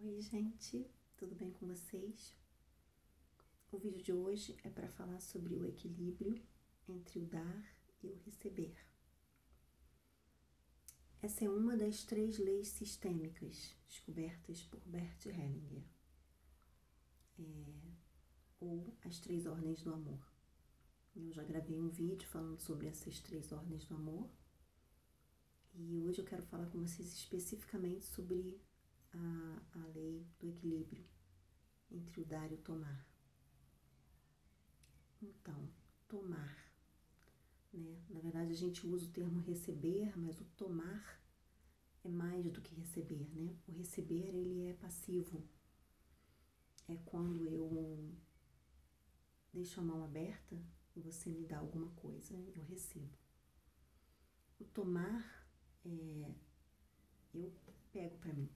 Oi, gente, tudo bem com vocês? O vídeo de hoje é para falar sobre o equilíbrio entre o dar e o receber. Essa é uma das três leis sistêmicas descobertas por Bert Hellinger, é, ou as três ordens do amor. Eu já gravei um vídeo falando sobre essas três ordens do amor e hoje eu quero falar com vocês especificamente sobre a, a lei do equilíbrio entre o dar e o tomar. Então, tomar, né? Na verdade, a gente usa o termo receber, mas o tomar é mais do que receber, né? O receber, ele é passivo. É quando eu deixo a mão aberta e você me dá alguma coisa, eu recebo. O tomar é eu pego para mim.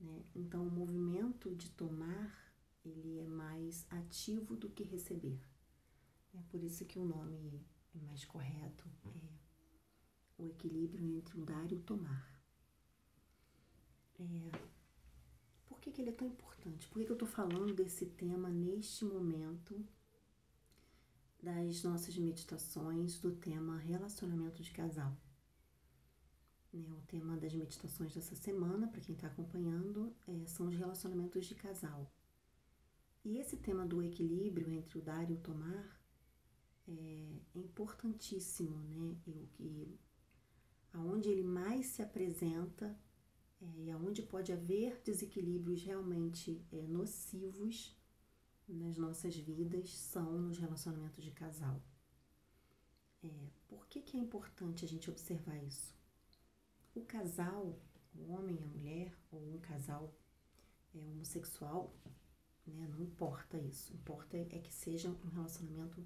Né? Então, o movimento de tomar, ele é mais ativo do que receber. É por isso que o nome é mais correto, é o equilíbrio entre o dar e o tomar. É, por que, que ele é tão importante? Por que, que eu estou falando desse tema neste momento das nossas meditações do tema relacionamento de casal? Né, o tema das meditações dessa semana, para quem está acompanhando, é, são os relacionamentos de casal. E esse tema do equilíbrio entre o dar e o tomar é, é importantíssimo, né? o que, aonde ele mais se apresenta é, e aonde pode haver desequilíbrios realmente é, nocivos nas nossas vidas são nos relacionamentos de casal. É, por que, que é importante a gente observar isso? O casal, o homem e a mulher, ou um casal é, homossexual, né, não importa isso. Importa é que seja um relacionamento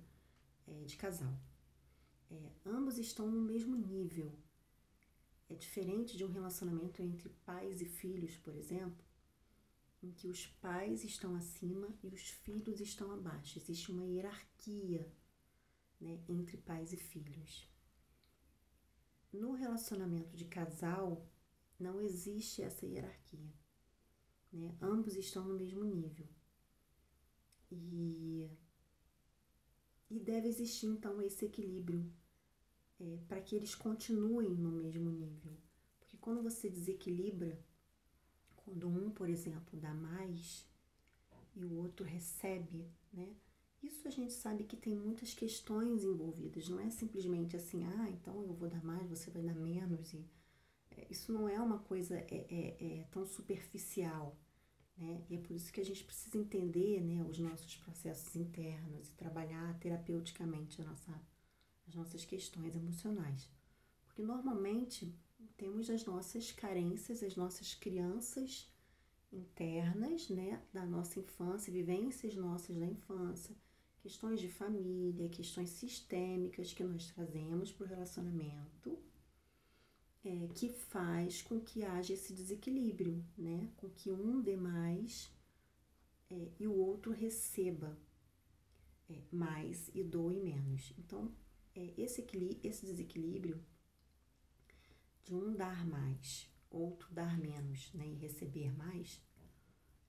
é, de casal. É, ambos estão no mesmo nível. É diferente de um relacionamento entre pais e filhos, por exemplo, em que os pais estão acima e os filhos estão abaixo. Existe uma hierarquia né, entre pais e filhos no relacionamento de casal não existe essa hierarquia. Né? Ambos estão no mesmo nível. E, e deve existir então esse equilíbrio é, para que eles continuem no mesmo nível. Porque quando você desequilibra, quando um, por exemplo, dá mais e o outro recebe, né? Isso a gente sabe que tem muitas questões envolvidas, não é simplesmente assim, ah, então eu vou dar mais, você vai dar menos. E, é, isso não é uma coisa é, é, é, tão superficial. Né? E é por isso que a gente precisa entender né, os nossos processos internos e trabalhar terapeuticamente a nossa, as nossas questões emocionais. Porque normalmente temos as nossas carências, as nossas crianças internas né, da nossa infância, vivências nossas da infância questões de família, questões sistêmicas que nós trazemos para o relacionamento, é, que faz com que haja esse desequilíbrio, né? Com que um dê mais é, e o outro receba é, mais e doe menos. Então, é, esse, esse desequilíbrio de um dar mais, outro dar menos né, e receber mais,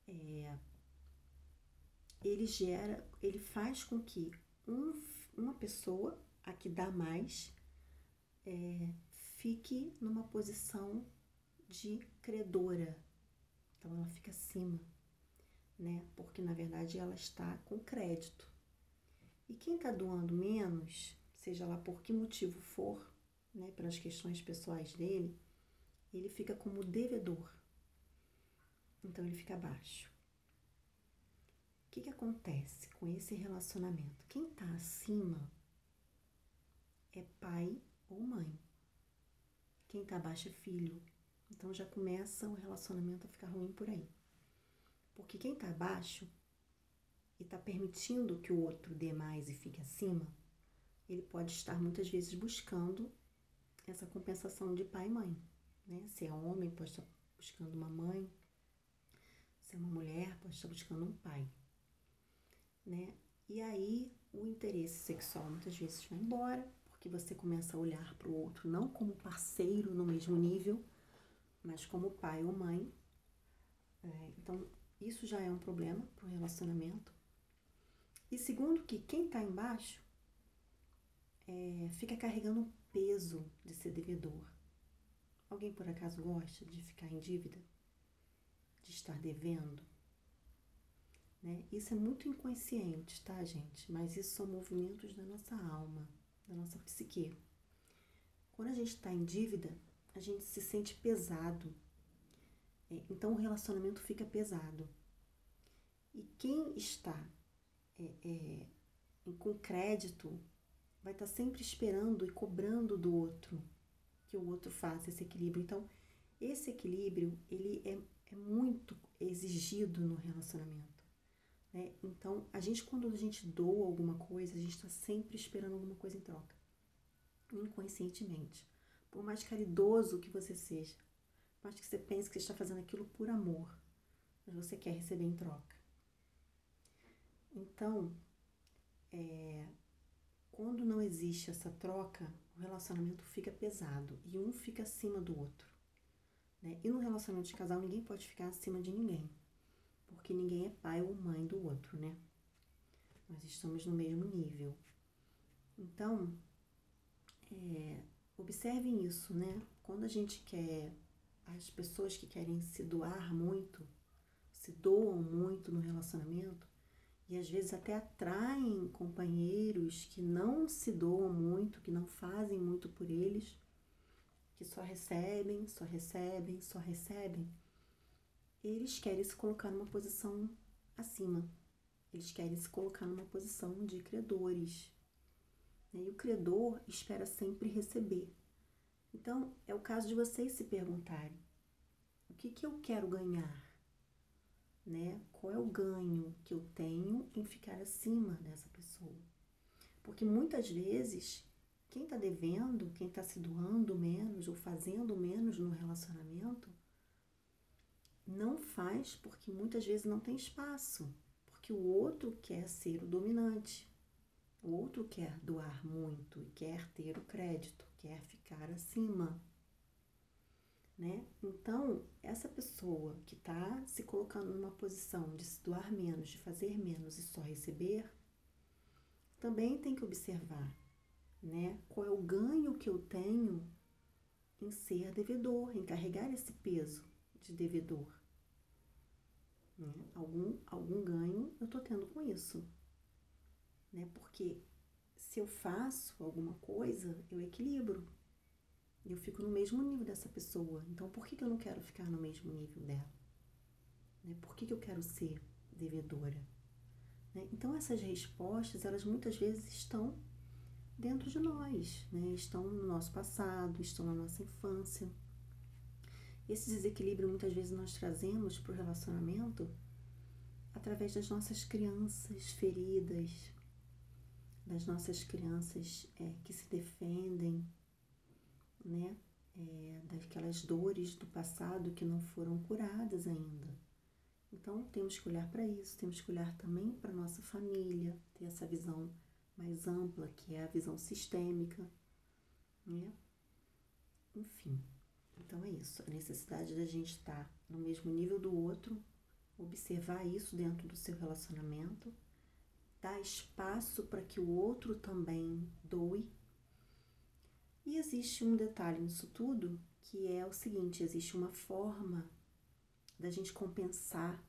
é, ele gera, ele faz com que um, uma pessoa, a que dá mais, é, fique numa posição de credora. Então ela fica acima, né? Porque na verdade ela está com crédito. E quem está doando menos, seja lá por que motivo for, né, pelas questões pessoais dele, ele fica como devedor. Então ele fica abaixo que, que acontece com esse relacionamento? Quem está acima é pai ou mãe. Quem está abaixo é filho. Então já começa o relacionamento a ficar ruim por aí. Porque quem está abaixo e está permitindo que o outro dê mais e fique acima, ele pode estar muitas vezes buscando essa compensação de pai e mãe. Né? Se é homem, pode estar buscando uma mãe. Se é uma mulher, pode estar buscando um pai né? E aí o interesse sexual muitas vezes vai embora, porque você começa a olhar para o outro não como parceiro no mesmo nível, mas como pai ou mãe. É, então, isso já é um problema para o relacionamento. E segundo, que quem está embaixo é, fica carregando um peso de ser devedor. Alguém por acaso gosta de ficar em dívida? De estar devendo? Né? Isso é muito inconsciente, tá, gente? Mas isso são movimentos da nossa alma, da nossa psique. Quando a gente está em dívida, a gente se sente pesado. É, então o relacionamento fica pesado. E quem está é, é, com crédito vai estar tá sempre esperando e cobrando do outro que o outro faça esse equilíbrio. Então, esse equilíbrio ele é, é muito exigido no relacionamento. Né? Então, a gente quando a gente doa alguma coisa, a gente está sempre esperando alguma coisa em troca, inconscientemente. Por mais caridoso que você seja, por mais que você pense que você está fazendo aquilo por amor, mas você quer receber em troca. Então, é, quando não existe essa troca, o relacionamento fica pesado e um fica acima do outro. Né? E no relacionamento de casal, ninguém pode ficar acima de ninguém, porque ninguém é pai ou mãe do outro, né? Nós estamos no mesmo nível. Então, é, observem isso, né? Quando a gente quer, as pessoas que querem se doar muito, se doam muito no relacionamento, e às vezes até atraem companheiros que não se doam muito, que não fazem muito por eles, que só recebem, só recebem, só recebem. Eles querem se colocar numa posição acima. Eles querem se colocar numa posição de credores. Né? E o credor espera sempre receber. Então, é o caso de vocês se perguntarem: o que, que eu quero ganhar? né? Qual é o ganho que eu tenho em ficar acima dessa pessoa? Porque muitas vezes quem está devendo, quem está se doando menos ou fazendo menos no relacionamento, não faz porque muitas vezes não tem espaço, porque o outro quer ser o dominante, o outro quer doar muito e quer ter o crédito, quer ficar acima né? Então, essa pessoa que está se colocando numa posição de se doar menos, de fazer menos e só receber, também tem que observar, né? Qual é o ganho que eu tenho em ser devedor, em carregar esse peso de devedor. Né? Algum, algum ganho eu estou tendo com isso, né? Porque se eu faço alguma coisa, eu equilibro, eu fico no mesmo nível dessa pessoa. Então, por que, que eu não quero ficar no mesmo nível dela? Né? Por que, que eu quero ser devedora? Né? Então, essas respostas, elas muitas vezes estão dentro de nós, né? estão no nosso passado, estão na nossa infância. Esse desequilíbrio muitas vezes nós trazemos para o relacionamento através das nossas crianças feridas, das nossas crianças é, que se defendem, né, é, daquelas dores do passado que não foram curadas ainda. Então temos que olhar para isso, temos que olhar também para nossa família, ter essa visão mais ampla, que é a visão sistêmica, né? Enfim, então é isso, a necessidade da gente estar no mesmo nível do outro, observar isso dentro do seu relacionamento, dar espaço para que o outro também doe e existe um detalhe nisso tudo, que é o seguinte, existe uma forma da gente compensar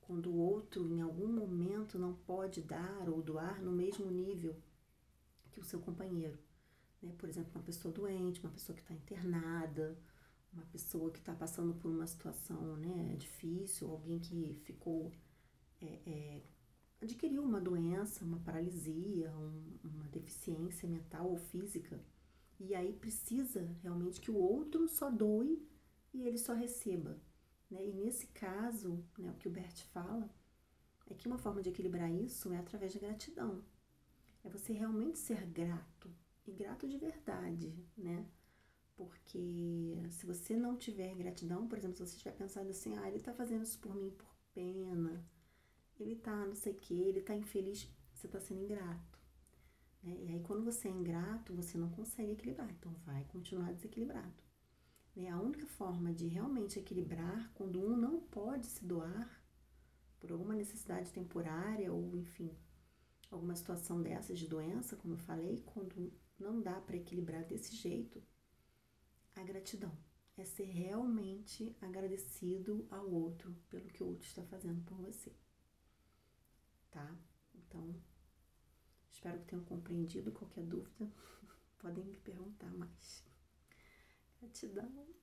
quando o outro em algum momento não pode dar ou doar no mesmo nível que o seu companheiro. Né? Por exemplo, uma pessoa doente, uma pessoa que está internada, uma pessoa que está passando por uma situação né, difícil, alguém que ficou. É, é, adquiriu uma doença, uma paralisia, um, uma deficiência mental ou física e aí precisa realmente que o outro só doe e ele só receba. Né? E nesse caso, né, o que o Bert fala é que uma forma de equilibrar isso é através da gratidão. É você realmente ser grato, e grato de verdade, né? Porque se você não tiver gratidão, por exemplo, se você estiver pensando assim, ah, ele está fazendo isso por mim por pena, ele está não sei o que, ele está infeliz, você está sendo ingrato. Né? E aí, quando você é ingrato, você não consegue equilibrar, então vai continuar desequilibrado. Né? A única forma de realmente equilibrar, quando um não pode se doar, por alguma necessidade temporária ou, enfim, alguma situação dessas de doença, como eu falei, quando não dá para equilibrar desse jeito, a gratidão é ser realmente agradecido ao outro pelo que o outro está fazendo por você. Tá? Então, espero que tenham compreendido. Qualquer dúvida, podem me perguntar mais. Gratidão.